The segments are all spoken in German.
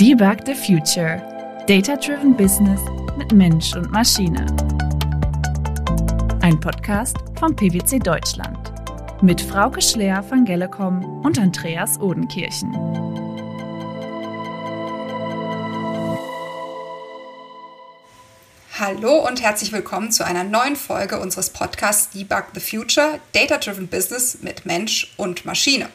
Debug the Future. Data-Driven Business mit Mensch und Maschine. Ein Podcast von PwC Deutschland. Mit Frauke Schleer von Gellecom und Andreas Odenkirchen. Hallo und herzlich willkommen zu einer neuen Folge unseres Podcasts Debug the Future, Data-Driven Business mit Mensch und Maschine.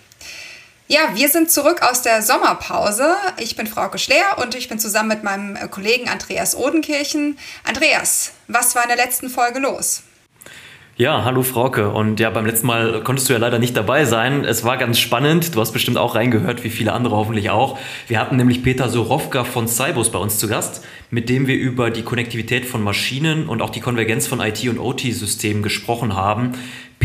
Ja, wir sind zurück aus der Sommerpause. Ich bin Frau Schleer und ich bin zusammen mit meinem Kollegen Andreas Odenkirchen. Andreas, was war in der letzten Folge los? Ja, hallo Frauke. Und ja, beim letzten Mal konntest du ja leider nicht dabei sein. Es war ganz spannend. Du hast bestimmt auch reingehört, wie viele andere hoffentlich auch. Wir hatten nämlich Peter Sorowka von Cybus bei uns zu Gast, mit dem wir über die Konnektivität von Maschinen und auch die Konvergenz von IT- und OT-Systemen gesprochen haben.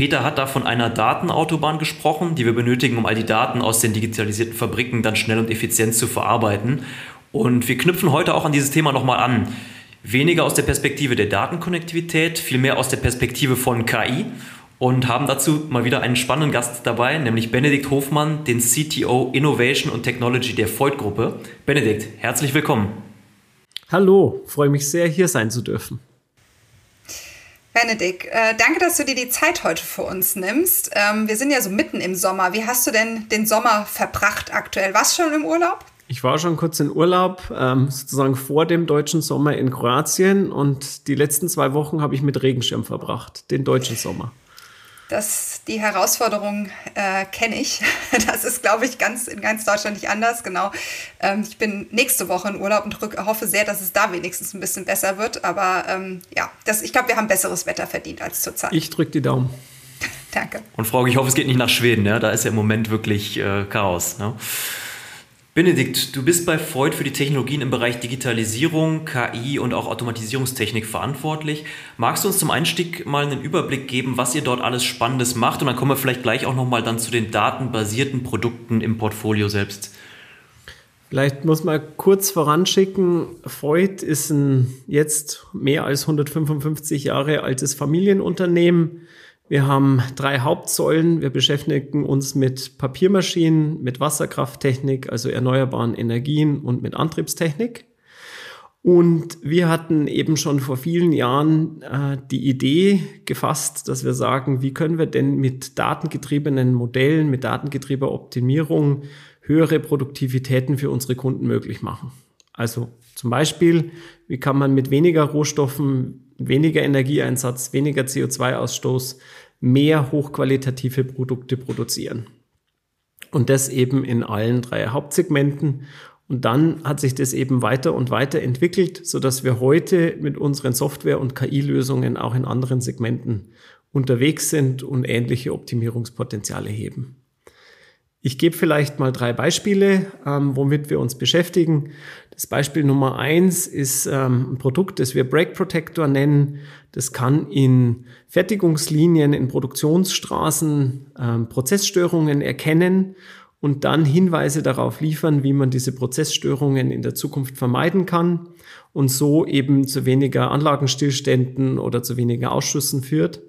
Peter hat da von einer Datenautobahn gesprochen, die wir benötigen, um all die Daten aus den digitalisierten Fabriken dann schnell und effizient zu verarbeiten. Und wir knüpfen heute auch an dieses Thema nochmal an. Weniger aus der Perspektive der Datenkonnektivität, vielmehr aus der Perspektive von KI und haben dazu mal wieder einen spannenden Gast dabei, nämlich Benedikt Hofmann, den CTO Innovation und Technology der Voigt-Gruppe. Benedikt, herzlich willkommen. Hallo, freue mich sehr, hier sein zu dürfen. Benedikt, äh, danke, dass du dir die Zeit heute für uns nimmst. Ähm, wir sind ja so mitten im Sommer. Wie hast du denn den Sommer verbracht aktuell? Warst du schon im Urlaub? Ich war schon kurz in Urlaub, ähm, sozusagen vor dem deutschen Sommer in Kroatien und die letzten zwei Wochen habe ich mit Regenschirm verbracht, den deutschen Sommer. Das, die Herausforderung äh, kenne ich. Das ist, glaube ich, ganz, in ganz Deutschland nicht anders. Genau. Ähm, ich bin nächste Woche in Urlaub und drück, hoffe sehr, dass es da wenigstens ein bisschen besser wird. Aber ähm, ja, das, ich glaube, wir haben besseres Wetter verdient als zurzeit. Ich drücke die Daumen. Danke. Und Frau, ich hoffe, es geht nicht nach Schweden. Ja? Da ist ja im Moment wirklich äh, Chaos. Ne? Benedikt, du bist bei Freud für die Technologien im Bereich Digitalisierung, KI und auch Automatisierungstechnik verantwortlich. Magst du uns zum Einstieg mal einen Überblick geben, was ihr dort alles Spannendes macht? Und dann kommen wir vielleicht gleich auch nochmal dann zu den datenbasierten Produkten im Portfolio selbst. Vielleicht muss man kurz voranschicken, Freud ist ein jetzt mehr als 155 Jahre altes Familienunternehmen wir haben drei Hauptsäulen. Wir beschäftigen uns mit Papiermaschinen, mit Wasserkrafttechnik, also erneuerbaren Energien und mit Antriebstechnik. Und wir hatten eben schon vor vielen Jahren äh, die Idee gefasst, dass wir sagen, wie können wir denn mit datengetriebenen Modellen, mit datengetriebener Optimierung höhere Produktivitäten für unsere Kunden möglich machen. Also zum Beispiel, wie kann man mit weniger Rohstoffen weniger Energieeinsatz, weniger CO2-Ausstoß, mehr hochqualitative Produkte produzieren. Und das eben in allen drei Hauptsegmenten. Und dann hat sich das eben weiter und weiter entwickelt, so dass wir heute mit unseren Software- und KI-Lösungen auch in anderen Segmenten unterwegs sind und ähnliche Optimierungspotenziale heben. Ich gebe vielleicht mal drei Beispiele, ähm, womit wir uns beschäftigen. Das Beispiel Nummer eins ist ähm, ein Produkt, das wir Brake Protector nennen. Das kann in Fertigungslinien, in Produktionsstraßen ähm, Prozessstörungen erkennen und dann Hinweise darauf liefern, wie man diese Prozessstörungen in der Zukunft vermeiden kann und so eben zu weniger Anlagenstillständen oder zu weniger Ausschüssen führt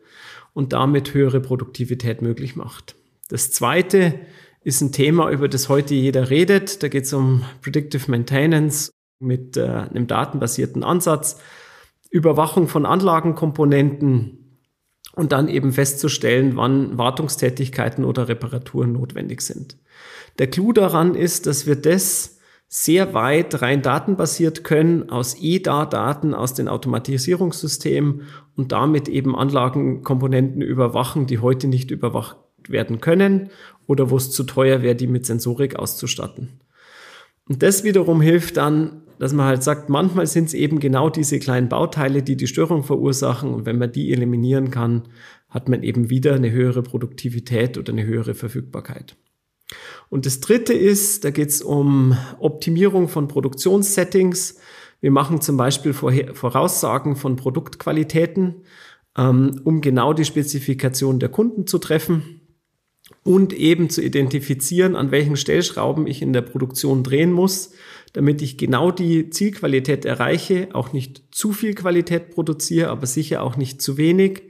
und damit höhere Produktivität möglich macht. Das zweite ist ein Thema, über das heute jeder redet. Da geht es um Predictive Maintenance mit äh, einem datenbasierten Ansatz, Überwachung von Anlagenkomponenten und dann eben festzustellen, wann Wartungstätigkeiten oder Reparaturen notwendig sind. Der Clou daran ist, dass wir das sehr weit rein datenbasiert können aus EDA-Daten aus den Automatisierungssystemen und damit eben Anlagenkomponenten überwachen, die heute nicht überwacht werden können oder wo es zu teuer wäre, die mit Sensorik auszustatten. Und das wiederum hilft dann, dass man halt sagt, manchmal sind es eben genau diese kleinen Bauteile, die die Störung verursachen. Und wenn man die eliminieren kann, hat man eben wieder eine höhere Produktivität oder eine höhere Verfügbarkeit. Und das dritte ist, da geht es um Optimierung von Produktionssettings. Wir machen zum Beispiel Voraussagen von Produktqualitäten, ähm, um genau die Spezifikation der Kunden zu treffen und eben zu identifizieren, an welchen Stellschrauben ich in der Produktion drehen muss, damit ich genau die Zielqualität erreiche, auch nicht zu viel Qualität produziere, aber sicher auch nicht zu wenig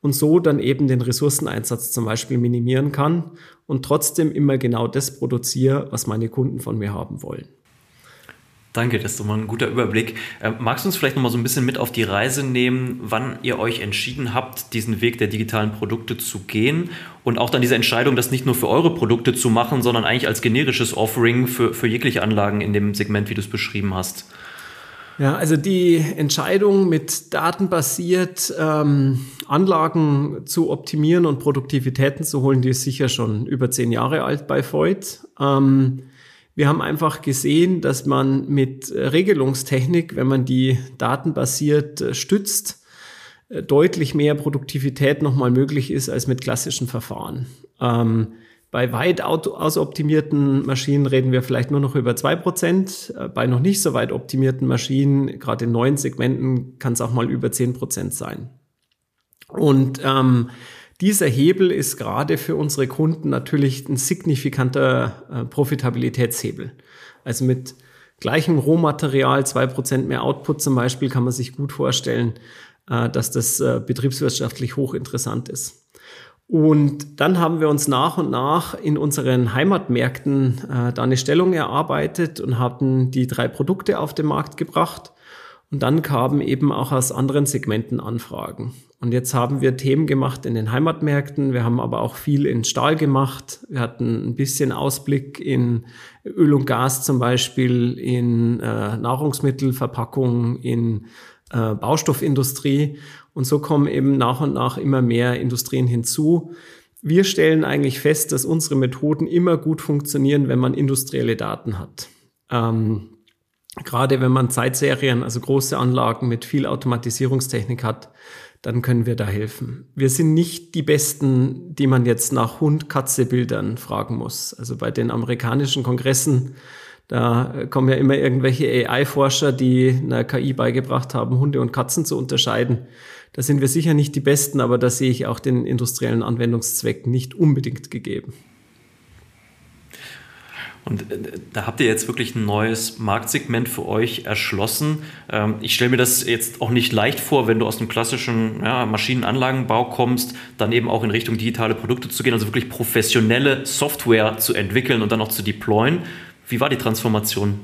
und so dann eben den Ressourceneinsatz zum Beispiel minimieren kann und trotzdem immer genau das produziere, was meine Kunden von mir haben wollen. Danke, das ist doch mal ein guter Überblick. Äh, magst du uns vielleicht noch mal so ein bisschen mit auf die Reise nehmen, wann ihr euch entschieden habt, diesen Weg der digitalen Produkte zu gehen und auch dann diese Entscheidung, das nicht nur für eure Produkte zu machen, sondern eigentlich als generisches Offering für, für jegliche Anlagen in dem Segment, wie du es beschrieben hast? Ja, also die Entscheidung mit datenbasiert ähm, Anlagen zu optimieren und Produktivitäten zu holen, die ist sicher schon über zehn Jahre alt bei Voigt. Ähm, wir haben einfach gesehen, dass man mit Regelungstechnik, wenn man die datenbasiert äh, stützt, äh, deutlich mehr Produktivität nochmal möglich ist als mit klassischen Verfahren. Ähm, bei weit ausoptimierten Maschinen reden wir vielleicht nur noch über zwei Prozent. Äh, bei noch nicht so weit optimierten Maschinen, gerade in neuen Segmenten, kann es auch mal über zehn Prozent sein. Und ähm, dieser Hebel ist gerade für unsere Kunden natürlich ein signifikanter äh, Profitabilitätshebel. Also mit gleichem Rohmaterial, zwei Prozent mehr Output zum Beispiel, kann man sich gut vorstellen, äh, dass das äh, betriebswirtschaftlich hochinteressant ist. Und dann haben wir uns nach und nach in unseren Heimatmärkten äh, da eine Stellung erarbeitet und hatten die drei Produkte auf den Markt gebracht. Und dann kamen eben auch aus anderen Segmenten Anfragen. Und jetzt haben wir Themen gemacht in den Heimatmärkten. Wir haben aber auch viel in Stahl gemacht. Wir hatten ein bisschen Ausblick in Öl und Gas zum Beispiel, in äh, Nahrungsmittelverpackung, in äh, Baustoffindustrie. Und so kommen eben nach und nach immer mehr Industrien hinzu. Wir stellen eigentlich fest, dass unsere Methoden immer gut funktionieren, wenn man industrielle Daten hat. Ähm, gerade wenn man Zeitserien, also große Anlagen mit viel Automatisierungstechnik hat, dann können wir da helfen. Wir sind nicht die Besten, die man jetzt nach Hund-Katze-Bildern fragen muss. Also bei den amerikanischen Kongressen, da kommen ja immer irgendwelche AI-Forscher, die einer KI beigebracht haben, Hunde und Katzen zu unterscheiden. Da sind wir sicher nicht die Besten, aber da sehe ich auch den industriellen Anwendungszweck nicht unbedingt gegeben. Und äh, da habt ihr jetzt wirklich ein neues Marktsegment für euch erschlossen. Ähm, ich stelle mir das jetzt auch nicht leicht vor, wenn du aus einem klassischen ja, Maschinenanlagenbau kommst, dann eben auch in Richtung digitale Produkte zu gehen, also wirklich professionelle Software zu entwickeln und dann auch zu deployen. Wie war die Transformation?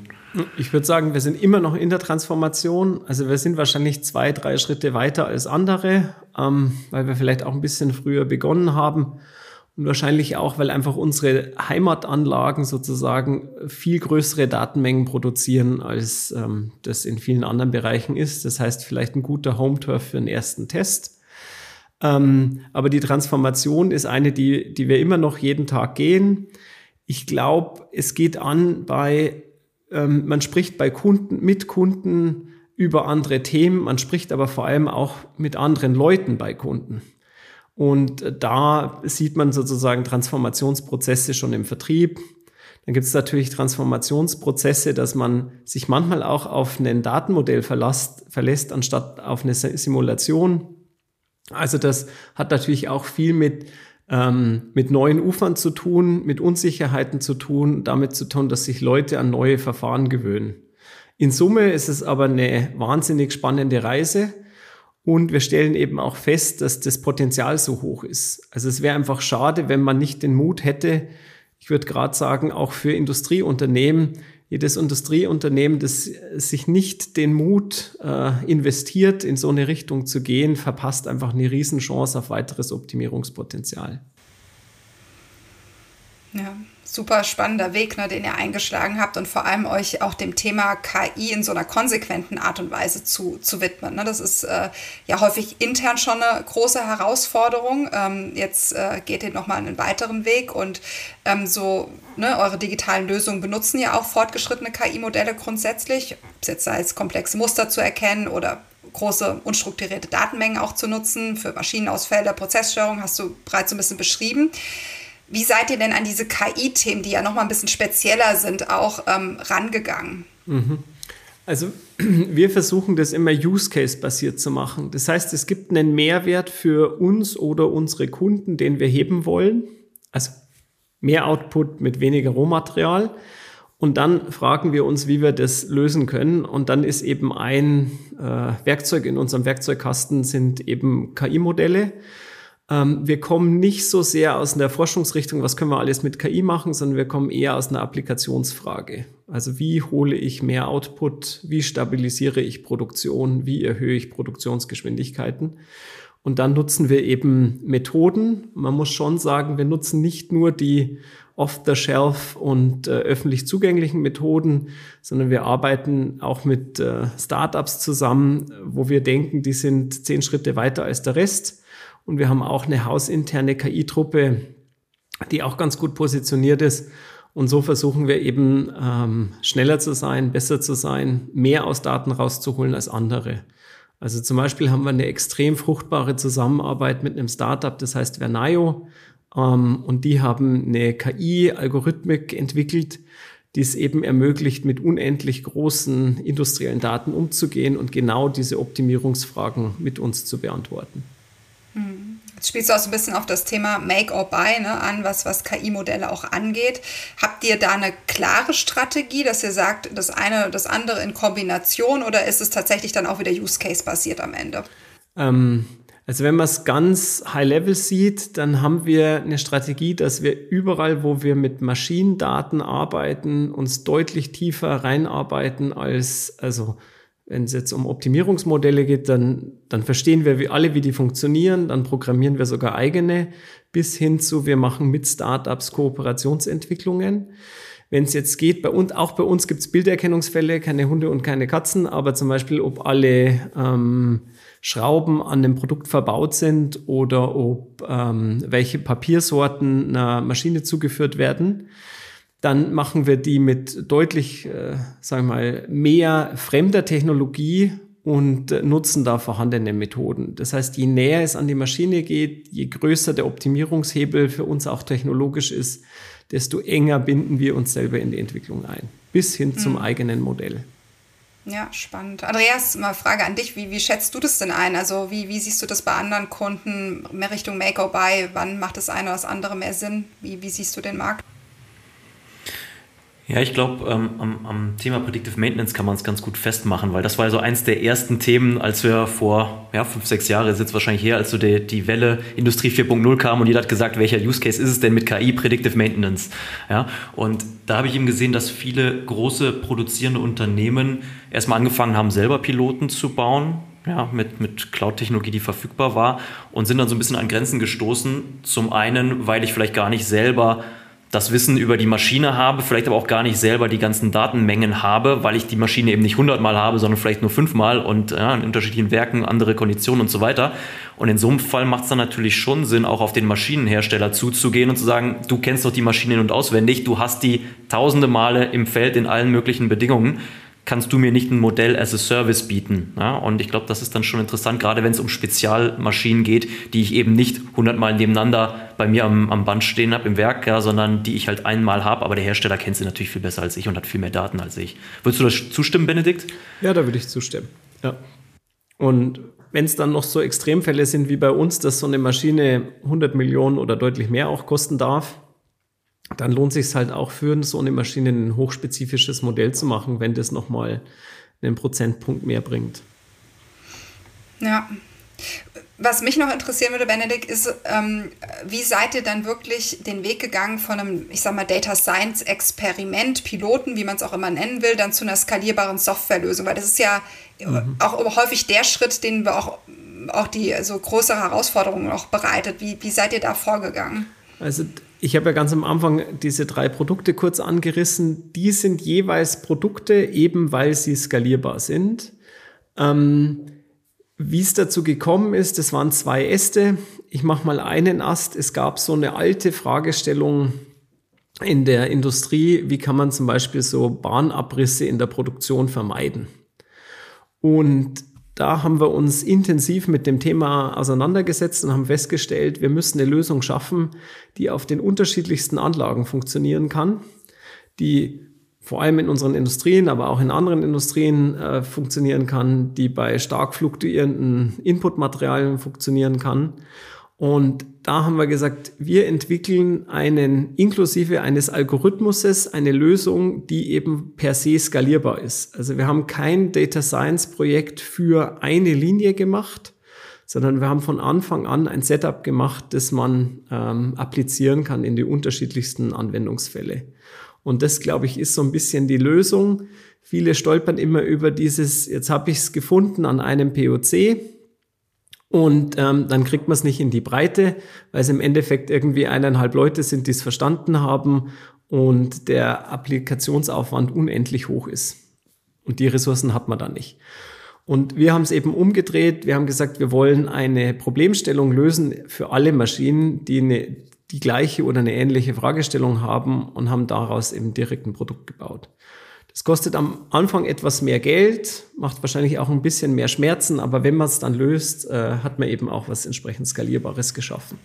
Ich würde sagen, wir sind immer noch in der Transformation. Also wir sind wahrscheinlich zwei, drei Schritte weiter als andere, ähm, weil wir vielleicht auch ein bisschen früher begonnen haben. Und wahrscheinlich auch, weil einfach unsere Heimatanlagen sozusagen viel größere Datenmengen produzieren, als ähm, das in vielen anderen Bereichen ist. Das heißt, vielleicht ein guter Home-Turf für einen ersten Test. Ähm, aber die Transformation ist eine, die, die wir immer noch jeden Tag gehen. Ich glaube, es geht an bei, ähm, man spricht bei Kunden, mit Kunden über andere Themen, man spricht aber vor allem auch mit anderen Leuten bei Kunden. Und da sieht man sozusagen Transformationsprozesse schon im Vertrieb. Dann gibt es natürlich Transformationsprozesse, dass man sich manchmal auch auf ein Datenmodell verlässt, verlässt anstatt auf eine Simulation. Also das hat natürlich auch viel mit, ähm, mit neuen Ufern zu tun, mit Unsicherheiten zu tun, damit zu tun, dass sich Leute an neue Verfahren gewöhnen. In Summe ist es aber eine wahnsinnig spannende Reise. Und wir stellen eben auch fest, dass das Potenzial so hoch ist. Also es wäre einfach schade, wenn man nicht den Mut hätte, ich würde gerade sagen, auch für Industrieunternehmen, jedes Industrieunternehmen, das sich nicht den Mut äh, investiert, in so eine Richtung zu gehen, verpasst einfach eine Riesenchance auf weiteres Optimierungspotenzial. Ja, super spannender Weg, ne, den ihr eingeschlagen habt und vor allem euch auch dem Thema KI in so einer konsequenten Art und Weise zu, zu widmen. Ne. Das ist äh, ja häufig intern schon eine große Herausforderung. Ähm, jetzt äh, geht ihr nochmal einen weiteren Weg und ähm, so ne, eure digitalen Lösungen benutzen ja auch fortgeschrittene KI-Modelle grundsätzlich, ob es jetzt sei es komplexe Muster zu erkennen oder große unstrukturierte Datenmengen auch zu nutzen für Maschinenausfälle, Prozessstörung, hast du bereits so ein bisschen beschrieben. Wie seid ihr denn an diese KI-Themen, die ja nochmal ein bisschen spezieller sind, auch ähm, rangegangen? Mhm. Also wir versuchen das immer Use-Case-basiert zu machen. Das heißt, es gibt einen Mehrwert für uns oder unsere Kunden, den wir heben wollen. Also mehr Output mit weniger Rohmaterial. Und dann fragen wir uns, wie wir das lösen können. Und dann ist eben ein äh, Werkzeug in unserem Werkzeugkasten sind eben KI-Modelle. Ähm, wir kommen nicht so sehr aus der Forschungsrichtung, was können wir alles mit KI machen, sondern wir kommen eher aus einer Applikationsfrage. Also wie hole ich mehr Output, wie stabilisiere ich Produktion, wie erhöhe ich Produktionsgeschwindigkeiten. Und dann nutzen wir eben Methoden. Man muss schon sagen, wir nutzen nicht nur die off-the-shelf und äh, öffentlich zugänglichen Methoden, sondern wir arbeiten auch mit äh, Startups zusammen, wo wir denken, die sind zehn Schritte weiter als der Rest. Und wir haben auch eine hausinterne KI-Truppe, die auch ganz gut positioniert ist. Und so versuchen wir eben ähm, schneller zu sein, besser zu sein, mehr aus Daten rauszuholen als andere. Also zum Beispiel haben wir eine extrem fruchtbare Zusammenarbeit mit einem Startup, das heißt Vernayo. Ähm, und die haben eine KI-Algorithmik entwickelt, die es eben ermöglicht, mit unendlich großen industriellen Daten umzugehen und genau diese Optimierungsfragen mit uns zu beantworten. Jetzt spielst du auch so ein bisschen auf das Thema Make or Buy ne, an, was, was KI-Modelle auch angeht. Habt ihr da eine klare Strategie, dass ihr sagt, das eine, das andere in Kombination oder ist es tatsächlich dann auch wieder Use Case basiert am Ende? Ähm, also wenn man es ganz high-level sieht, dann haben wir eine Strategie, dass wir überall, wo wir mit Maschinendaten arbeiten, uns deutlich tiefer reinarbeiten als, also wenn es jetzt um Optimierungsmodelle geht, dann, dann verstehen wir alle, wie die funktionieren, dann programmieren wir sogar eigene, bis hin zu, wir machen mit Startups Kooperationsentwicklungen. Wenn es jetzt geht, bei uns, auch bei uns gibt es Bilderkennungsfälle, keine Hunde und keine Katzen, aber zum Beispiel, ob alle ähm, Schrauben an dem Produkt verbaut sind oder ob ähm, welche Papiersorten einer Maschine zugeführt werden. Dann machen wir die mit deutlich, äh, sagen wir mal, mehr fremder Technologie und äh, nutzen da vorhandene Methoden. Das heißt, je näher es an die Maschine geht, je größer der Optimierungshebel für uns auch technologisch ist, desto enger binden wir uns selber in die Entwicklung ein, bis hin zum mhm. eigenen Modell. Ja, spannend. Andreas, mal Frage an dich. Wie, wie schätzt du das denn ein? Also wie, wie siehst du das bei anderen Kunden mehr Richtung Make or Buy? Wann macht das eine oder das andere mehr Sinn? Wie, wie siehst du den Markt? Ja, ich glaube, ähm, am, am, Thema Predictive Maintenance kann man es ganz gut festmachen, weil das war so eins der ersten Themen, als wir vor ja, fünf, sechs Jahren, ist jetzt wahrscheinlich her, als so die, die Welle Industrie 4.0 kam und jeder hat gesagt, welcher Use Case ist es denn mit KI, Predictive Maintenance? Ja, und da habe ich eben gesehen, dass viele große produzierende Unternehmen erstmal angefangen haben, selber Piloten zu bauen, ja, mit, mit Cloud-Technologie, die verfügbar war und sind dann so ein bisschen an Grenzen gestoßen. Zum einen, weil ich vielleicht gar nicht selber das Wissen über die Maschine habe, vielleicht aber auch gar nicht selber die ganzen Datenmengen habe, weil ich die Maschine eben nicht hundertmal habe, sondern vielleicht nur fünfmal und ja, in unterschiedlichen Werken andere Konditionen und so weiter. Und in so einem Fall macht es dann natürlich schon Sinn, auch auf den Maschinenhersteller zuzugehen und zu sagen, du kennst doch die Maschine in- und auswendig, du hast die tausende Male im Feld in allen möglichen Bedingungen kannst du mir nicht ein Modell as a Service bieten. Ja? Und ich glaube, das ist dann schon interessant, gerade wenn es um Spezialmaschinen geht, die ich eben nicht hundertmal nebeneinander bei mir am, am Band stehen habe im Werk, ja, sondern die ich halt einmal habe, aber der Hersteller kennt sie natürlich viel besser als ich und hat viel mehr Daten als ich. Würdest du das zustimmen, Benedikt? Ja, da würde ich zustimmen. Ja. Und wenn es dann noch so Extremfälle sind wie bei uns, dass so eine Maschine 100 Millionen oder deutlich mehr auch kosten darf, dann lohnt sich halt auch für so eine Maschine ein hochspezifisches Modell zu machen, wenn das nochmal einen Prozentpunkt mehr bringt. Ja. Was mich noch interessieren würde, Benedikt, ist, ähm, wie seid ihr dann wirklich den Weg gegangen von einem, ich sag mal, Data Science Experiment, Piloten, wie man es auch immer nennen will, dann zu einer skalierbaren Softwarelösung? Weil das ist ja mhm. auch häufig der Schritt, den wir auch, auch die so größere Herausforderungen auch bereitet. Wie, wie seid ihr da vorgegangen? Also ich habe ja ganz am Anfang diese drei Produkte kurz angerissen. Die sind jeweils Produkte, eben weil sie skalierbar sind. Ähm, wie es dazu gekommen ist, das waren zwei Äste. Ich mache mal einen Ast. Es gab so eine alte Fragestellung in der Industrie, wie kann man zum Beispiel so Bahnabrisse in der Produktion vermeiden? Und da haben wir uns intensiv mit dem Thema auseinandergesetzt und haben festgestellt, wir müssen eine Lösung schaffen, die auf den unterschiedlichsten Anlagen funktionieren kann, die vor allem in unseren Industrien, aber auch in anderen Industrien äh, funktionieren kann, die bei stark fluktuierenden Inputmaterialien funktionieren kann und da haben wir gesagt, wir entwickeln einen inklusive eines Algorithmuses eine Lösung, die eben per se skalierbar ist. Also wir haben kein Data Science Projekt für eine Linie gemacht, sondern wir haben von Anfang an ein Setup gemacht, das man ähm, applizieren kann in die unterschiedlichsten Anwendungsfälle. Und das, glaube ich, ist so ein bisschen die Lösung. Viele stolpern immer über dieses, jetzt habe ich es gefunden an einem POC und ähm, dann kriegt man es nicht in die Breite, weil es im Endeffekt irgendwie eineinhalb Leute sind, die es verstanden haben und der Applikationsaufwand unendlich hoch ist. Und die Ressourcen hat man da nicht. Und wir haben es eben umgedreht. Wir haben gesagt, wir wollen eine Problemstellung lösen für alle Maschinen, die eine, die gleiche oder eine ähnliche Fragestellung haben und haben daraus eben direkt ein Produkt gebaut. Das kostet am Anfang etwas mehr Geld, macht wahrscheinlich auch ein bisschen mehr Schmerzen, aber wenn man es dann löst, äh, hat man eben auch was entsprechend Skalierbares geschaffen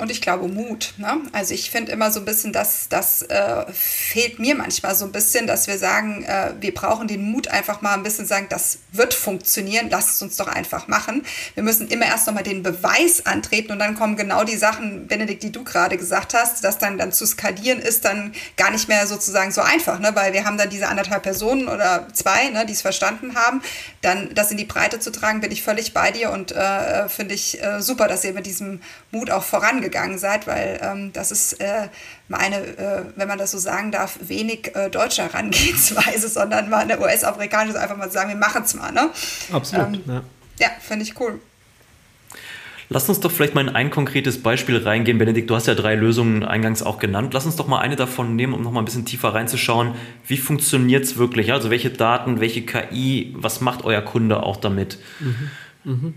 und ich glaube Mut. Ne? Also ich finde immer so ein bisschen, dass das äh, fehlt mir manchmal so ein bisschen, dass wir sagen, äh, wir brauchen den Mut einfach mal ein bisschen sagen, das wird funktionieren, lasst es uns doch einfach machen. Wir müssen immer erst nochmal den Beweis antreten und dann kommen genau die Sachen, Benedikt, die du gerade gesagt hast, dass dann, dann zu skalieren ist dann gar nicht mehr sozusagen so einfach, ne? weil wir haben dann diese anderthalb Personen oder zwei, ne, die es verstanden haben. Dann das in die Breite zu tragen, bin ich völlig bei dir und äh, finde ich äh, super, dass ihr mit diesem Mut auch vorangegangen gegangen seid, weil ähm, das ist äh, meine, äh, wenn man das so sagen darf, wenig äh, deutsche Herangehensweise, sondern mal eine US-amerikanische, einfach mal sagen, wir machen es mal. Ne? Absolut. Ähm, ja, ja finde ich cool. Lass uns doch vielleicht mal in ein konkretes Beispiel reingehen. Benedikt, du hast ja drei Lösungen eingangs auch genannt. Lass uns doch mal eine davon nehmen, um noch mal ein bisschen tiefer reinzuschauen. Wie funktioniert es wirklich? Also welche Daten, welche KI, was macht euer Kunde auch damit? Mhm. Mhm.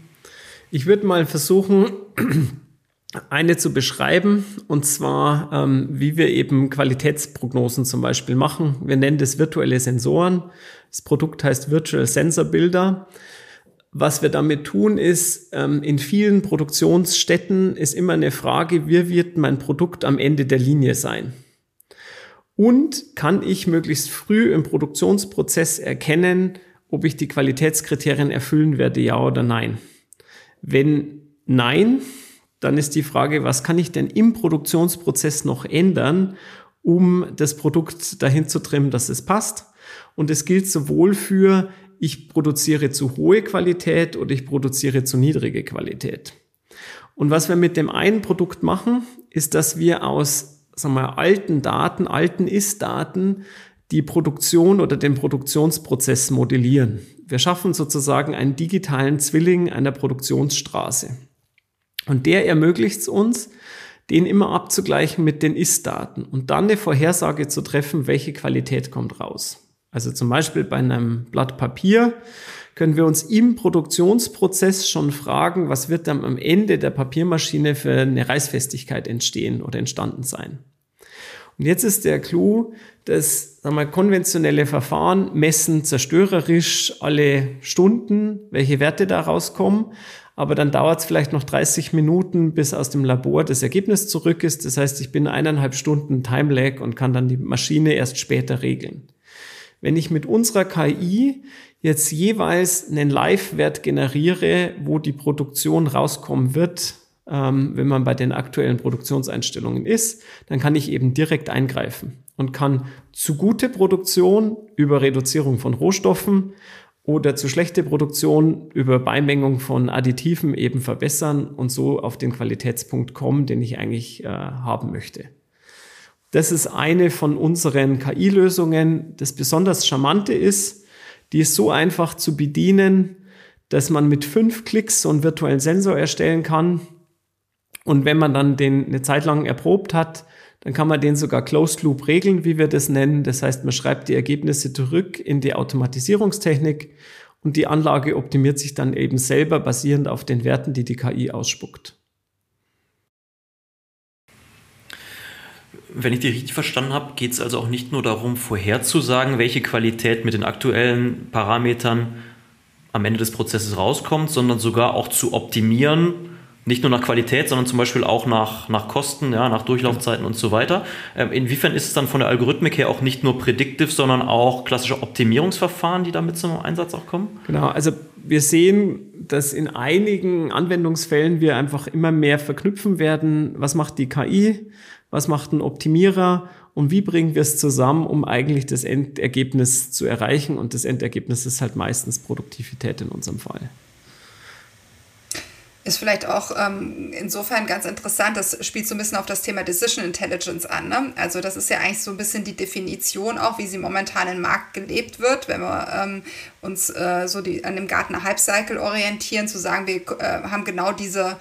Ich würde mal versuchen, eine zu beschreiben, und zwar, ähm, wie wir eben Qualitätsprognosen zum Beispiel machen. Wir nennen das virtuelle Sensoren. Das Produkt heißt Virtual Sensor Builder. Was wir damit tun, ist, ähm, in vielen Produktionsstätten ist immer eine Frage, wie wird mein Produkt am Ende der Linie sein? Und kann ich möglichst früh im Produktionsprozess erkennen, ob ich die Qualitätskriterien erfüllen werde, ja oder nein? Wenn nein, dann ist die Frage, was kann ich denn im Produktionsprozess noch ändern, um das Produkt dahin zu trimmen, dass es passt. Und es gilt sowohl für, ich produziere zu hohe Qualität oder ich produziere zu niedrige Qualität. Und was wir mit dem einen Produkt machen, ist, dass wir aus sagen wir, alten Daten, alten Ist-Daten, die Produktion oder den Produktionsprozess modellieren. Wir schaffen sozusagen einen digitalen Zwilling einer Produktionsstraße. Und der ermöglicht es uns, den immer abzugleichen mit den Ist-Daten und dann eine Vorhersage zu treffen, welche Qualität kommt raus. Also zum Beispiel bei einem Blatt Papier können wir uns im Produktionsprozess schon fragen, was wird dann am Ende der Papiermaschine für eine Reißfestigkeit entstehen oder entstanden sein. Und jetzt ist der Clou, dass sagen wir, konventionelle Verfahren messen zerstörerisch alle Stunden, welche Werte da rauskommen aber dann dauert es vielleicht noch 30 Minuten, bis aus dem Labor das Ergebnis zurück ist. Das heißt, ich bin eineinhalb Stunden Time Lag und kann dann die Maschine erst später regeln. Wenn ich mit unserer KI jetzt jeweils einen Live-Wert generiere, wo die Produktion rauskommen wird, ähm, wenn man bei den aktuellen Produktionseinstellungen ist, dann kann ich eben direkt eingreifen und kann zu gute Produktion über Reduzierung von Rohstoffen oder zu schlechte Produktion über Beimengung von Additiven eben verbessern und so auf den Qualitätspunkt kommen, den ich eigentlich äh, haben möchte. Das ist eine von unseren KI-Lösungen. Das besonders Charmante ist, die ist so einfach zu bedienen, dass man mit fünf Klicks so einen virtuellen Sensor erstellen kann. Und wenn man dann den eine Zeit lang erprobt hat, dann kann man den sogar Closed Loop regeln, wie wir das nennen. Das heißt, man schreibt die Ergebnisse zurück in die Automatisierungstechnik und die Anlage optimiert sich dann eben selber basierend auf den Werten, die die KI ausspuckt. Wenn ich die richtig verstanden habe, geht es also auch nicht nur darum, vorherzusagen, welche Qualität mit den aktuellen Parametern am Ende des Prozesses rauskommt, sondern sogar auch zu optimieren, nicht nur nach Qualität, sondern zum Beispiel auch nach, nach Kosten, ja, nach Durchlaufzeiten und so weiter. Ähm, inwiefern ist es dann von der Algorithmik her auch nicht nur predictive, sondern auch klassische Optimierungsverfahren, die damit zum Einsatz auch kommen? Genau, also wir sehen, dass in einigen Anwendungsfällen wir einfach immer mehr verknüpfen werden, was macht die KI, was macht ein Optimierer und wie bringen wir es zusammen, um eigentlich das Endergebnis zu erreichen. Und das Endergebnis ist halt meistens Produktivität in unserem Fall. Ist vielleicht auch ähm, insofern ganz interessant, das spielt so ein bisschen auf das Thema Decision Intelligence an. Ne? Also das ist ja eigentlich so ein bisschen die Definition auch, wie sie momentan im Markt gelebt wird, wenn wir ähm, uns äh, so die, an dem Gartner Hype Cycle orientieren, zu sagen, wir äh, haben genau diese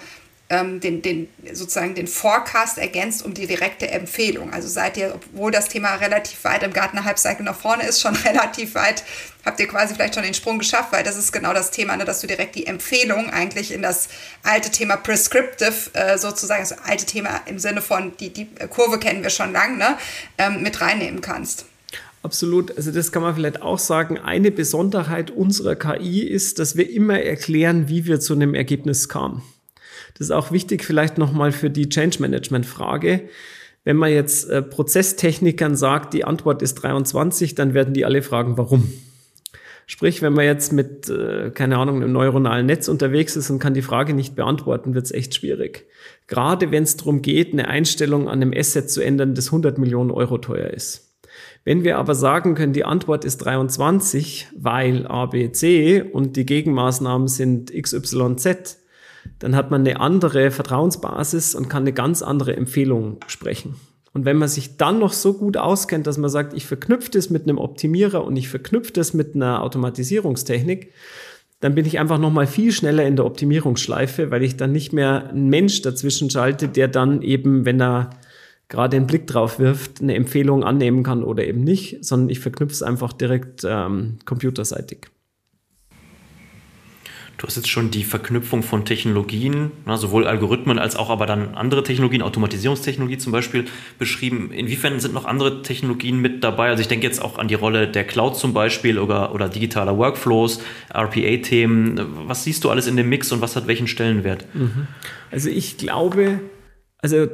ähm, den, den, sozusagen den Forecast ergänzt um die direkte Empfehlung. Also seid ihr, obwohl das Thema relativ weit im Gartner Halbcycle nach vorne ist, schon relativ weit, habt ihr quasi vielleicht schon den Sprung geschafft, weil das ist genau das Thema, ne, dass du direkt die Empfehlung eigentlich in das alte Thema Prescriptive äh, sozusagen, das also alte Thema im Sinne von, die, die Kurve kennen wir schon lang, ne, ähm, mit reinnehmen kannst. Absolut. Also das kann man vielleicht auch sagen. Eine Besonderheit unserer KI ist, dass wir immer erklären, wie wir zu einem Ergebnis kamen. Das ist auch wichtig vielleicht nochmal für die Change Management Frage. Wenn man jetzt äh, Prozesstechnikern sagt, die Antwort ist 23, dann werden die alle fragen, warum. Sprich, wenn man jetzt mit, äh, keine Ahnung, einem neuronalen Netz unterwegs ist und kann die Frage nicht beantworten, wird es echt schwierig. Gerade wenn es darum geht, eine Einstellung an einem Asset zu ändern, das 100 Millionen Euro teuer ist. Wenn wir aber sagen können, die Antwort ist 23, weil A, B, C und die Gegenmaßnahmen sind X, Y, Z, dann hat man eine andere Vertrauensbasis und kann eine ganz andere Empfehlung sprechen. Und wenn man sich dann noch so gut auskennt, dass man sagt, ich verknüpfe das mit einem Optimierer und ich verknüpfe das mit einer Automatisierungstechnik, dann bin ich einfach noch mal viel schneller in der Optimierungsschleife, weil ich dann nicht mehr einen Mensch dazwischen schalte, der dann eben, wenn er gerade einen Blick drauf wirft, eine Empfehlung annehmen kann oder eben nicht, sondern ich verknüpfe es einfach direkt ähm, computerseitig. Du hast jetzt schon die Verknüpfung von Technologien, na, sowohl Algorithmen als auch aber dann andere Technologien, Automatisierungstechnologie zum Beispiel, beschrieben. Inwiefern sind noch andere Technologien mit dabei? Also ich denke jetzt auch an die Rolle der Cloud zum Beispiel oder, oder digitaler Workflows, RPA-Themen. Was siehst du alles in dem Mix und was hat welchen Stellenwert? Mhm. Also ich glaube, also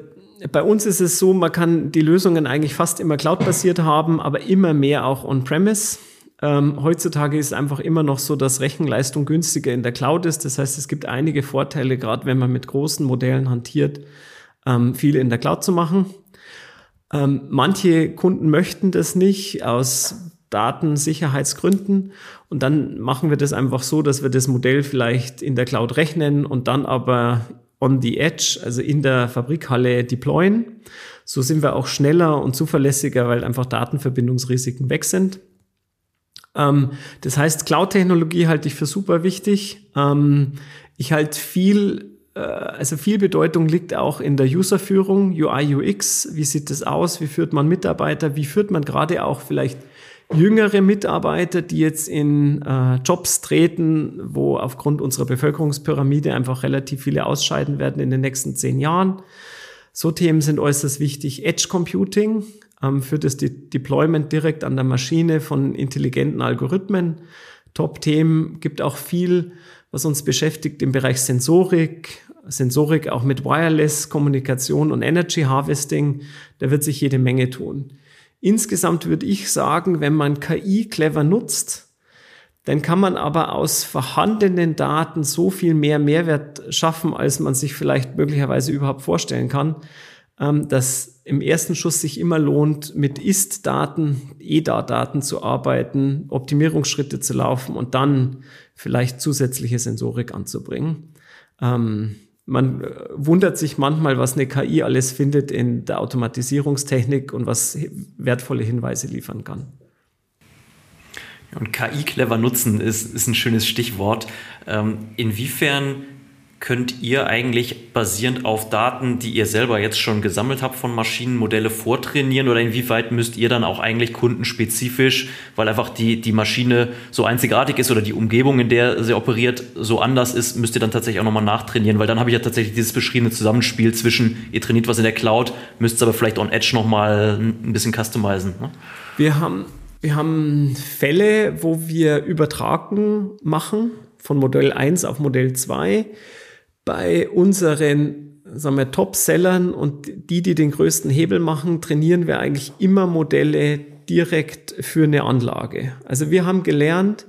bei uns ist es so, man kann die Lösungen eigentlich fast immer cloud-basiert haben, aber immer mehr auch on-premise. Ähm, heutzutage ist einfach immer noch so, dass Rechenleistung günstiger in der Cloud ist. Das heißt, es gibt einige Vorteile, gerade wenn man mit großen Modellen hantiert, ähm, viel in der Cloud zu machen. Ähm, manche Kunden möchten das nicht aus Datensicherheitsgründen. Und dann machen wir das einfach so, dass wir das Modell vielleicht in der Cloud rechnen und dann aber on the edge, also in der Fabrikhalle deployen. So sind wir auch schneller und zuverlässiger, weil einfach Datenverbindungsrisiken weg sind. Ähm, das heißt, Cloud-Technologie halte ich für super wichtig. Ähm, ich halte viel, äh, also viel Bedeutung liegt auch in der Userführung, UI, UX. Wie sieht das aus? Wie führt man Mitarbeiter? Wie führt man gerade auch vielleicht jüngere Mitarbeiter, die jetzt in äh, Jobs treten, wo aufgrund unserer Bevölkerungspyramide einfach relativ viele ausscheiden werden in den nächsten zehn Jahren. So Themen sind äußerst wichtig. Edge Computing, ähm, für das De Deployment direkt an der Maschine von intelligenten Algorithmen. Top-Themen gibt auch viel, was uns beschäftigt im Bereich Sensorik, Sensorik auch mit Wireless, Kommunikation und Energy Harvesting. Da wird sich jede Menge tun. Insgesamt würde ich sagen, wenn man KI clever nutzt, dann kann man aber aus vorhandenen Daten so viel mehr Mehrwert schaffen, als man sich vielleicht möglicherweise überhaupt vorstellen kann. Ähm, dass im ersten Schuss sich immer lohnt, mit Ist-Daten, EDA-Daten zu arbeiten, Optimierungsschritte zu laufen und dann vielleicht zusätzliche Sensorik anzubringen. Ähm, man äh, wundert sich manchmal, was eine KI alles findet in der Automatisierungstechnik und was wertvolle Hinweise liefern kann. Und KI clever nutzen ist, ist ein schönes Stichwort. Ähm, inwiefern könnt ihr eigentlich basierend auf Daten, die ihr selber jetzt schon gesammelt habt von Maschinenmodelle vortrainieren oder inwieweit müsst ihr dann auch eigentlich kundenspezifisch, weil einfach die, die Maschine so einzigartig ist oder die Umgebung, in der sie operiert, so anders ist, müsst ihr dann tatsächlich auch nochmal nachtrainieren, weil dann habe ich ja tatsächlich dieses beschriebene Zusammenspiel zwischen, ihr trainiert was in der Cloud, müsst es aber vielleicht on Edge nochmal ein bisschen customizen. Ne? Wir haben, wir haben Fälle, wo wir Übertragen machen von Modell 1 auf Modell 2 bei unseren sagen wir, Top-Sellern und die, die den größten Hebel machen, trainieren wir eigentlich immer Modelle direkt für eine Anlage. Also wir haben gelernt,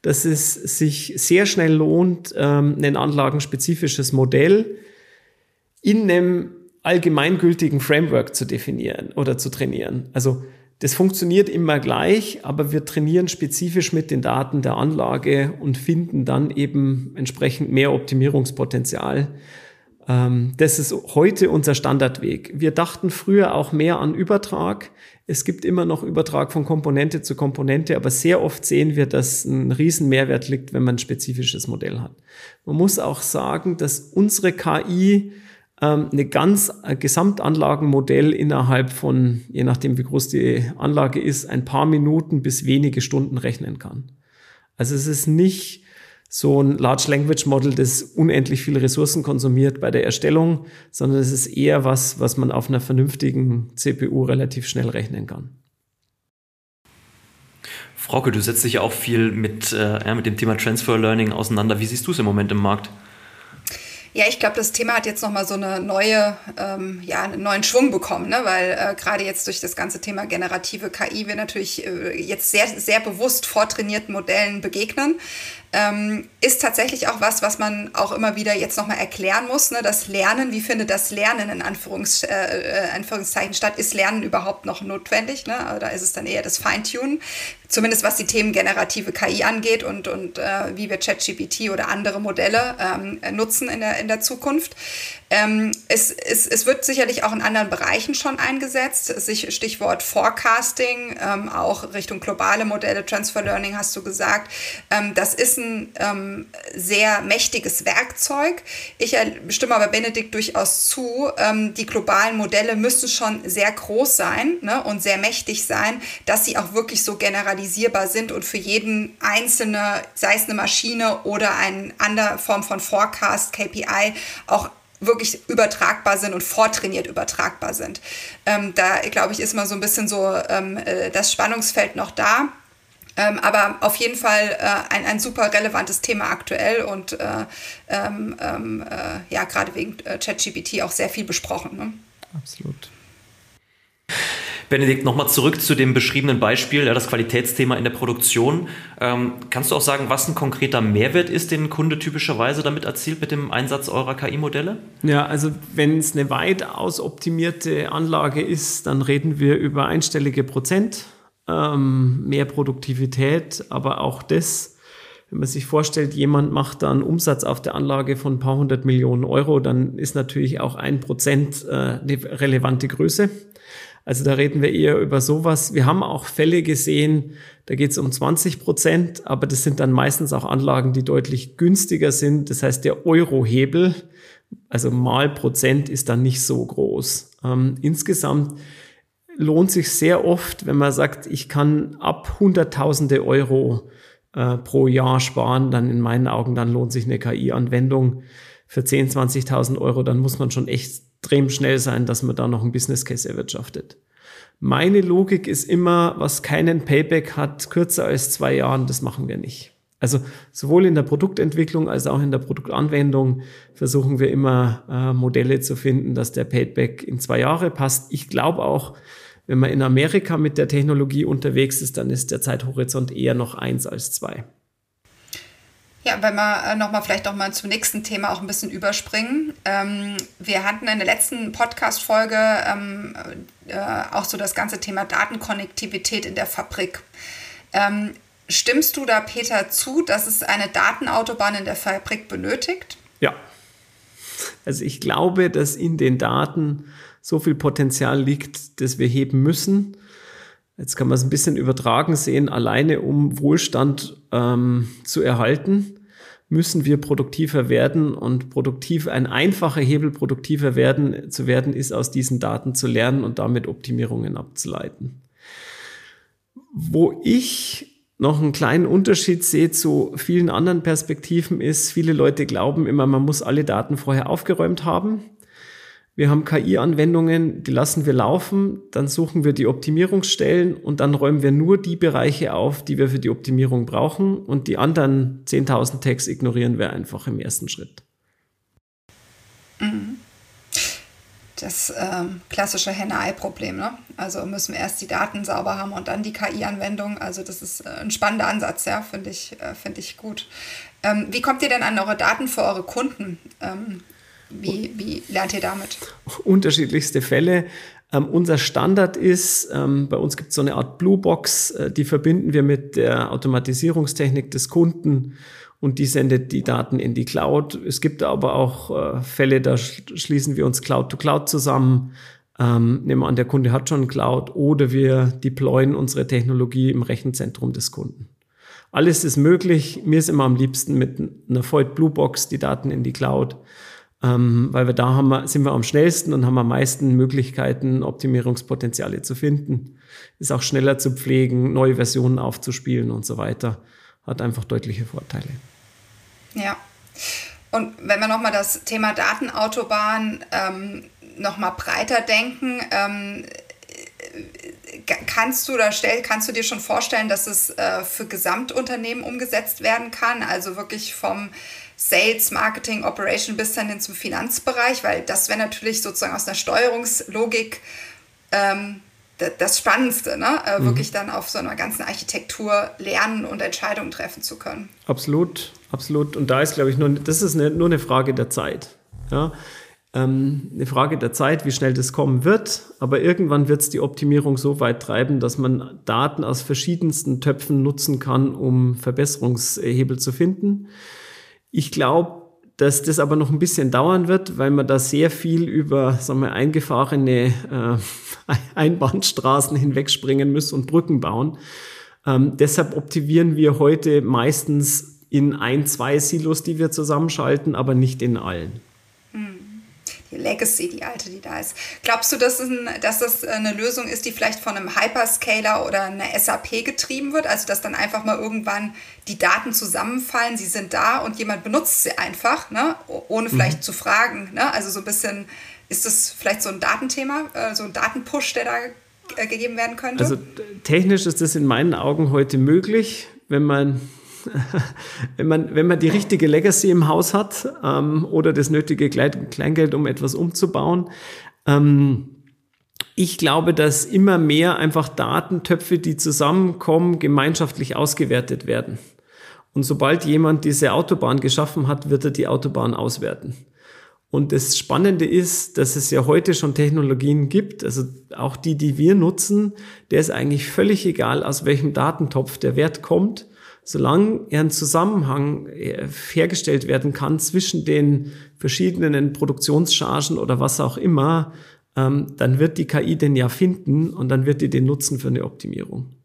dass es sich sehr schnell lohnt, ähm, ein anlagenspezifisches Modell in einem allgemeingültigen Framework zu definieren oder zu trainieren. Also Das funktioniert immer gleich, aber wir trainieren spezifisch mit den Daten der Anlage und finden dann eben entsprechend mehr Optimierungspotenzial. Ähm, das ist heute unser Standardweg. Wir dachten früher auch mehr an Übertrag. Es gibt immer noch Übertrag von Komponente zu Komponente, aber sehr oft sehen wir, dass ein Riesenmehrwert liegt, wenn man ein spezifisches Modell hat. Man muss auch sagen, dass unsere KI ähm, eine ganz ein Gesamtanlagenmodell innerhalb von, je nachdem wie groß die Anlage ist, ein paar Minuten bis wenige Stunden rechnen kann. Also es ist nicht so ein Large Language Model, das unendlich viele Ressourcen konsumiert bei der Erstellung, sondern es ist eher was, was man auf einer vernünftigen CPU relativ schnell rechnen kann. Frauke, du setzt dich ja auch viel mit, äh, mit dem Thema Transfer Learning auseinander. Wie siehst du es im Moment im Markt? Ja, ich glaube, das Thema hat jetzt nochmal so eine neue, ähm, ja, einen neuen Schwung bekommen, ne? weil äh, gerade jetzt durch das ganze Thema generative KI wir natürlich äh, jetzt sehr, sehr bewusst vortrainierten Modellen begegnen ähm, ist tatsächlich auch was, was man auch immer wieder jetzt nochmal erklären muss. Ne? Das Lernen, wie findet das Lernen in Anführungs, äh, äh, Anführungszeichen statt? Ist Lernen überhaupt noch notwendig? Ne? Da ist es dann eher das Feintunen, zumindest was die Themen generative KI angeht und, und äh, wie wir ChatGPT oder andere Modelle ähm, nutzen in der, in der Zukunft. Ähm, es, es, es wird sicherlich auch in anderen Bereichen schon eingesetzt, sich Stichwort Forecasting, ähm, auch Richtung globale Modelle, Transfer Learning hast du gesagt. Ähm, das ist ein ähm, sehr mächtiges Werkzeug. Ich stimme aber Benedikt durchaus zu, ähm, die globalen Modelle müssen schon sehr groß sein ne, und sehr mächtig sein, dass sie auch wirklich so generalisierbar sind und für jeden einzelne, sei es eine Maschine oder eine andere Form von Forecast, KPI, auch wirklich übertragbar sind und vortrainiert übertragbar sind. Ähm, da, glaube ich, ist mal so ein bisschen so ähm, äh, das Spannungsfeld noch da. Ähm, aber auf jeden Fall äh, ein, ein super relevantes Thema aktuell und äh, ähm, ähm, äh, ja, gerade wegen äh, ChatGPT auch sehr viel besprochen. Ne? Absolut. Benedikt, nochmal zurück zu dem beschriebenen Beispiel, ja, das Qualitätsthema in der Produktion. Ähm, kannst du auch sagen, was ein konkreter Mehrwert ist, den ein Kunde typischerweise damit erzielt mit dem Einsatz eurer KI-Modelle? Ja, also wenn es eine weitaus optimierte Anlage ist, dann reden wir über einstellige Prozent, ähm, mehr Produktivität, aber auch das, wenn man sich vorstellt, jemand macht da einen Umsatz auf der Anlage von ein paar hundert Millionen Euro, dann ist natürlich auch ein Prozent äh, eine relevante Größe. Also da reden wir eher über sowas. Wir haben auch Fälle gesehen, da geht es um 20 Prozent, aber das sind dann meistens auch Anlagen, die deutlich günstiger sind. Das heißt, der Eurohebel, also mal Prozent, ist dann nicht so groß. Ähm, insgesamt lohnt sich sehr oft, wenn man sagt, ich kann ab Hunderttausende Euro äh, pro Jahr sparen, dann in meinen Augen, dann lohnt sich eine KI-Anwendung für 10, 20.000 Euro, dann muss man schon extrem schnell sein, dass man da noch ein Business Case erwirtschaftet. Meine Logik ist immer, was keinen Payback hat, kürzer als zwei Jahren, das machen wir nicht. Also sowohl in der Produktentwicklung als auch in der Produktanwendung versuchen wir immer äh, Modelle zu finden, dass der Payback in zwei Jahre passt. Ich glaube auch, wenn man in Amerika mit der Technologie unterwegs ist, dann ist der Zeithorizont eher noch eins als zwei. Ja, wenn wir äh, nochmal vielleicht auch mal zum nächsten Thema auch ein bisschen überspringen. Ähm, wir hatten in der letzten Podcast-Folge ähm, äh, auch so das ganze Thema Datenkonnektivität in der Fabrik. Ähm, stimmst du da, Peter, zu, dass es eine Datenautobahn in der Fabrik benötigt? Ja. Also ich glaube, dass in den Daten so viel Potenzial liegt, dass wir heben müssen. Jetzt kann man es ein bisschen übertragen sehen, alleine um Wohlstand ähm, zu erhalten, müssen wir produktiver werden und produktiv, ein einfacher Hebel produktiver werden, zu werden, ist aus diesen Daten zu lernen und damit Optimierungen abzuleiten. Wo ich noch einen kleinen Unterschied sehe zu vielen anderen Perspektiven ist, viele Leute glauben immer, man muss alle Daten vorher aufgeräumt haben. Wir haben KI-Anwendungen, die lassen wir laufen, dann suchen wir die Optimierungsstellen und dann räumen wir nur die Bereiche auf, die wir für die Optimierung brauchen und die anderen 10.000 Tags ignorieren wir einfach im ersten Schritt. Mhm. Das ähm, klassische Henne-Ei-Problem. Ne? Also müssen wir erst die Daten sauber haben und dann die KI-Anwendung. Also das ist äh, ein spannender Ansatz, ja, finde ich, äh, find ich gut. Ähm, wie kommt ihr denn an eure Daten für eure Kunden? Ähm, wie, wie lernt ihr damit? Unterschiedlichste Fälle. Ähm, unser Standard ist, ähm, bei uns gibt es so eine Art Blue Box, äh, die verbinden wir mit der Automatisierungstechnik des Kunden und die sendet die Daten in die Cloud. Es gibt aber auch äh, Fälle, da schließen wir uns Cloud to Cloud zusammen. Ähm, nehmen wir an, der Kunde hat schon Cloud oder wir deployen unsere Technologie im Rechenzentrum des Kunden. Alles ist möglich. Mir ist immer am liebsten mit einer Void Blue Box die Daten in die Cloud ähm, weil wir da haben wir, sind wir am schnellsten und haben am meisten Möglichkeiten, Optimierungspotenziale zu finden. Ist auch schneller zu pflegen, neue Versionen aufzuspielen und so weiter. Hat einfach deutliche Vorteile. Ja. Und wenn wir nochmal das Thema Datenautobahn ähm, nochmal breiter denken, ähm, kannst du oder stell, kannst du dir schon vorstellen, dass es äh, für Gesamtunternehmen umgesetzt werden kann? Also wirklich vom Sales, Marketing, Operation bis dann hin zum Finanzbereich, weil das wäre natürlich sozusagen aus einer Steuerungslogik ähm, das Spannendste, ne? Äh, mhm. wirklich dann auf so einer ganzen Architektur lernen und Entscheidungen treffen zu können. Absolut, absolut. Und da ist, glaube ich, nur, das ist eine, nur eine Frage der Zeit. Ja? Ähm, eine Frage der Zeit, wie schnell das kommen wird. Aber irgendwann wird es die Optimierung so weit treiben, dass man Daten aus verschiedensten Töpfen nutzen kann, um Verbesserungshebel zu finden. Ich glaube, dass das aber noch ein bisschen dauern wird, weil man da sehr viel über sagen wir, eingefahrene äh, Einbahnstraßen hinwegspringen muss und Brücken bauen. Ähm, deshalb optimieren wir heute meistens in ein, zwei Silos, die wir zusammenschalten, aber nicht in allen Legacy, die alte, die da ist. Glaubst du, dass, ein, dass das eine Lösung ist, die vielleicht von einem Hyperscaler oder einer SAP getrieben wird? Also, dass dann einfach mal irgendwann die Daten zusammenfallen, sie sind da und jemand benutzt sie einfach, ne? ohne mhm. vielleicht mhm. zu fragen. Ne? Also, so ein bisschen, ist das vielleicht so ein Datenthema, äh, so ein Datenpush, der da äh, gegeben werden könnte? Also, technisch ist das in meinen Augen heute möglich, wenn man wenn man, wenn man die richtige Legacy im Haus hat ähm, oder das nötige Kleingeld, um etwas umzubauen. Ähm, ich glaube, dass immer mehr einfach Datentöpfe, die zusammenkommen, gemeinschaftlich ausgewertet werden. Und sobald jemand diese Autobahn geschaffen hat, wird er die Autobahn auswerten. Und das Spannende ist, dass es ja heute schon Technologien gibt, also auch die, die wir nutzen, der ist eigentlich völlig egal, aus welchem Datentopf der Wert kommt solange ein Zusammenhang äh, hergestellt werden kann zwischen den verschiedenen Produktionschargen oder was auch immer, ähm, dann wird die KI den ja finden und dann wird die den nutzen für eine Optimierung.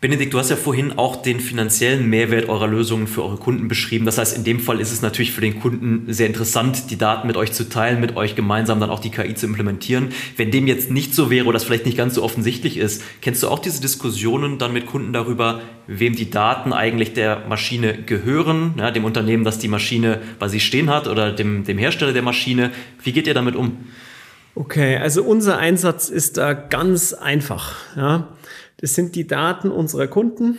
Benedikt, du hast ja vorhin auch den finanziellen Mehrwert eurer Lösungen für eure Kunden beschrieben. Das heißt, in dem Fall ist es natürlich für den Kunden sehr interessant, die Daten mit euch zu teilen, mit euch gemeinsam dann auch die KI zu implementieren. Wenn dem jetzt nicht so wäre oder das vielleicht nicht ganz so offensichtlich ist, kennst du auch diese Diskussionen dann mit Kunden darüber, wem die Daten eigentlich der Maschine gehören, ja, dem Unternehmen, das die Maschine bei sich stehen hat oder dem, dem Hersteller der Maschine? Wie geht ihr damit um? Okay, also unser Einsatz ist da ganz einfach. Ja. Das sind die Daten unserer Kunden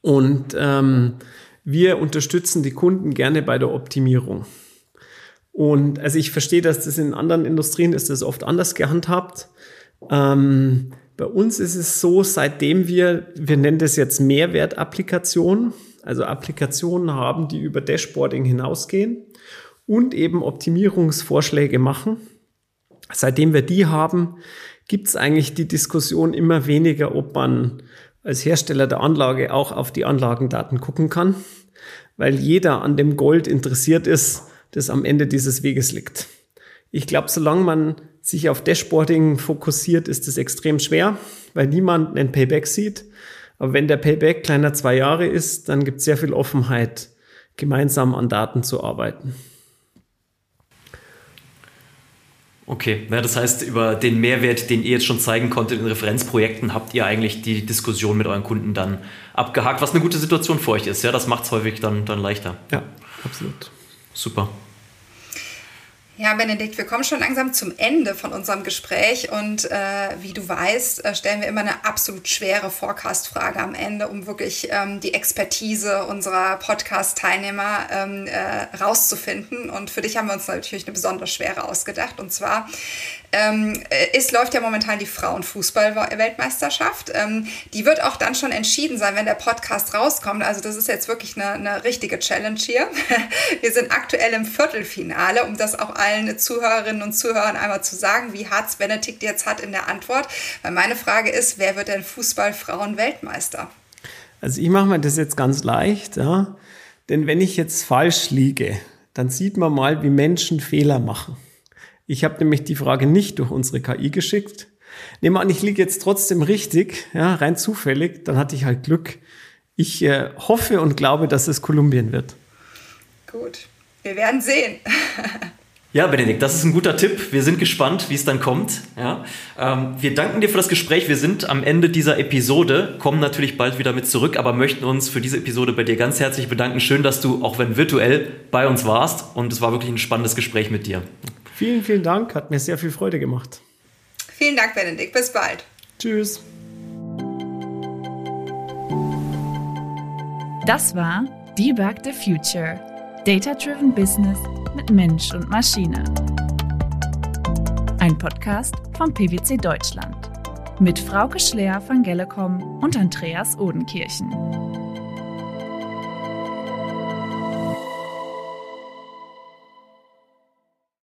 und ähm, wir unterstützen die Kunden gerne bei der Optimierung. Und also ich verstehe, dass das in anderen Industrien ist das oft anders gehandhabt. Ähm, bei uns ist es so, seitdem wir, wir nennen das jetzt Mehrwertapplikationen, also Applikationen haben, die über Dashboarding hinausgehen und eben Optimierungsvorschläge machen. Seitdem wir die haben, gibt es eigentlich die Diskussion immer weniger, ob man als Hersteller der Anlage auch auf die Anlagendaten gucken kann, weil jeder an dem Gold interessiert ist, das am Ende dieses Weges liegt. Ich glaube, solange man sich auf Dashboarding fokussiert, ist es extrem schwer, weil niemand einen Payback sieht. Aber wenn der Payback kleiner zwei Jahre ist, dann gibt es sehr viel Offenheit, gemeinsam an Daten zu arbeiten. Okay, ja, das heißt, über den Mehrwert, den ihr jetzt schon zeigen konntet in Referenzprojekten, habt ihr eigentlich die Diskussion mit euren Kunden dann abgehakt, was eine gute Situation für euch ist. Ja, das macht es häufig dann, dann leichter. Ja, absolut. Super. Ja, Benedikt, wir kommen schon langsam zum Ende von unserem Gespräch und äh, wie du weißt, äh, stellen wir immer eine absolut schwere Forecast-Frage am Ende, um wirklich ähm, die Expertise unserer Podcast-Teilnehmer ähm, äh, rauszufinden. Und für dich haben wir uns natürlich eine besonders schwere ausgedacht. Und zwar ähm, es läuft ja momentan die Frauenfußball-Weltmeisterschaft. Ähm, die wird auch dann schon entschieden sein, wenn der Podcast rauskommt. Also das ist jetzt wirklich eine, eine richtige Challenge hier. Wir sind aktuell im Viertelfinale, um das auch allen Zuhörerinnen und Zuhörern einmal zu sagen, wie hart Benedikt jetzt hat in der Antwort. Weil meine Frage ist, wer wird denn Fußball-Frauen-Weltmeister? Also ich mache mir das jetzt ganz leicht, ja. Denn wenn ich jetzt falsch liege, dann sieht man mal, wie Menschen Fehler machen. Ich habe nämlich die Frage nicht durch unsere KI geschickt. Nehmen wir an, ich liege jetzt trotzdem richtig, ja, rein zufällig, dann hatte ich halt Glück. Ich äh, hoffe und glaube, dass es Kolumbien wird. Gut, wir werden sehen. Ja, Benedikt, das ist ein guter Tipp. Wir sind gespannt, wie es dann kommt. Ja, ähm, wir danken dir für das Gespräch. Wir sind am Ende dieser Episode, kommen natürlich bald wieder mit zurück, aber möchten uns für diese Episode bei dir ganz herzlich bedanken. Schön, dass du, auch wenn virtuell, bei uns warst. Und es war wirklich ein spannendes Gespräch mit dir. Vielen, vielen Dank. Hat mir sehr viel Freude gemacht. Vielen Dank, Benedikt. Bis bald. Tschüss. Das war Debug the Future. Data-Driven Business mit Mensch und Maschine. Ein Podcast von PwC Deutschland. Mit Frauke Schler von Gellecom und Andreas Odenkirchen.